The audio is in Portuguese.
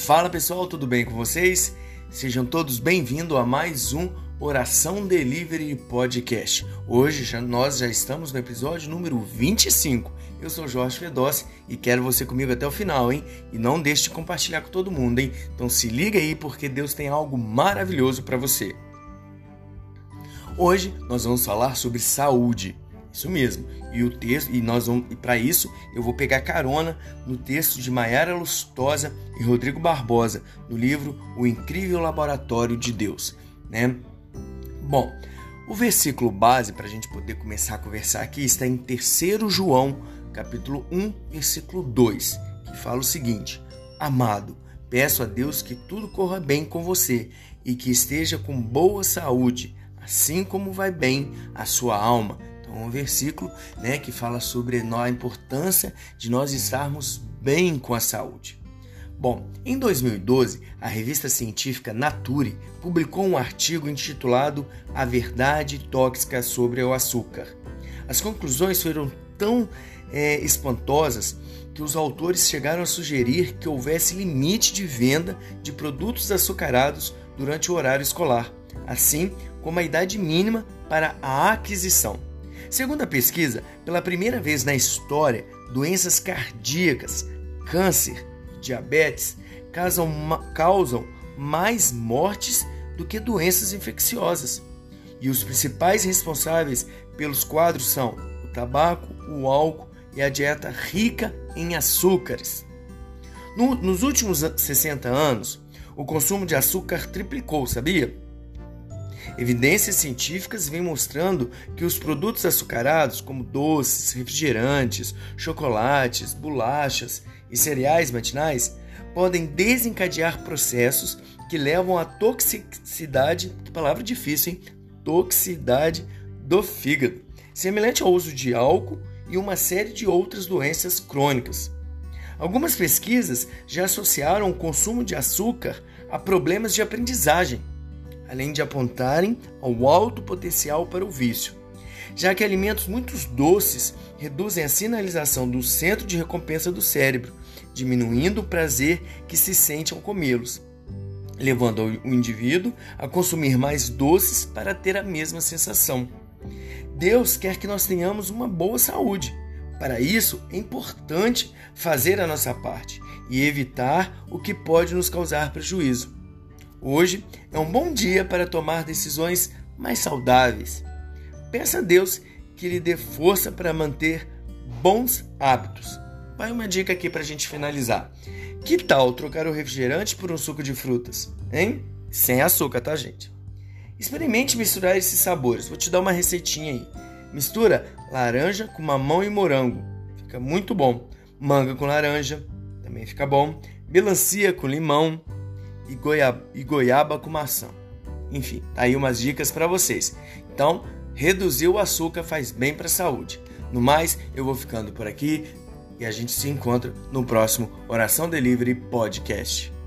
Fala pessoal, tudo bem com vocês? Sejam todos bem-vindos a mais um Oração Delivery Podcast. Hoje já, nós já estamos no episódio número 25. Eu sou Jorge Fedossi e quero você comigo até o final, hein? E não deixe de compartilhar com todo mundo, hein? Então se liga aí porque Deus tem algo maravilhoso para você. Hoje nós vamos falar sobre saúde. Isso mesmo. E o texto e nós vamos para isso eu vou pegar carona no texto de Maiara Lustosa e Rodrigo Barbosa, no livro O Incrível Laboratório de Deus, né? Bom, o versículo base para a gente poder começar a conversar aqui está em 3 João, capítulo 1, versículo 2, que fala o seguinte: Amado, peço a Deus que tudo corra bem com você e que esteja com boa saúde, assim como vai bem a sua alma um versículo né, que fala sobre a importância de nós estarmos bem com a saúde. Bom, em 2012, a revista científica Nature publicou um artigo intitulado A Verdade Tóxica sobre o Açúcar. As conclusões foram tão é, espantosas que os autores chegaram a sugerir que houvesse limite de venda de produtos açucarados durante o horário escolar, assim como a idade mínima para a aquisição. Segundo a pesquisa, pela primeira vez na história, doenças cardíacas, câncer, diabetes causam, causam mais mortes do que doenças infecciosas. E os principais responsáveis pelos quadros são o tabaco, o álcool e a dieta rica em açúcares. No, nos últimos 60 anos, o consumo de açúcar triplicou, sabia? Evidências científicas vêm mostrando que os produtos açucarados, como doces, refrigerantes, chocolates, bolachas e cereais matinais, podem desencadear processos que levam à toxicidade, palavra difícil, hein? Toxicidade do fígado, semelhante ao uso de álcool e uma série de outras doenças crônicas. Algumas pesquisas já associaram o consumo de açúcar a problemas de aprendizagem, além de apontarem ao alto potencial para o vício, já que alimentos muito doces reduzem a sinalização do centro de recompensa do cérebro, diminuindo o prazer que se sente ao comê-los, levando o indivíduo a consumir mais doces para ter a mesma sensação. Deus quer que nós tenhamos uma boa saúde. Para isso, é importante fazer a nossa parte e evitar o que pode nos causar prejuízo. Hoje é um bom dia para tomar decisões mais saudáveis. Peça a Deus que lhe dê força para manter bons hábitos. Vai uma dica aqui para a gente finalizar. Que tal trocar o refrigerante por um suco de frutas? Hein? Sem açúcar, tá, gente? Experimente misturar esses sabores. Vou te dar uma receitinha aí. Mistura laranja com mamão e morango. Fica muito bom. Manga com laranja. Também fica bom. Melancia com limão e goiaba, e goiaba com maçã. Enfim, tá aí umas dicas para vocês. Então, reduzir o açúcar faz bem para a saúde. No mais, eu vou ficando por aqui e a gente se encontra no próximo Oração Delivery Podcast.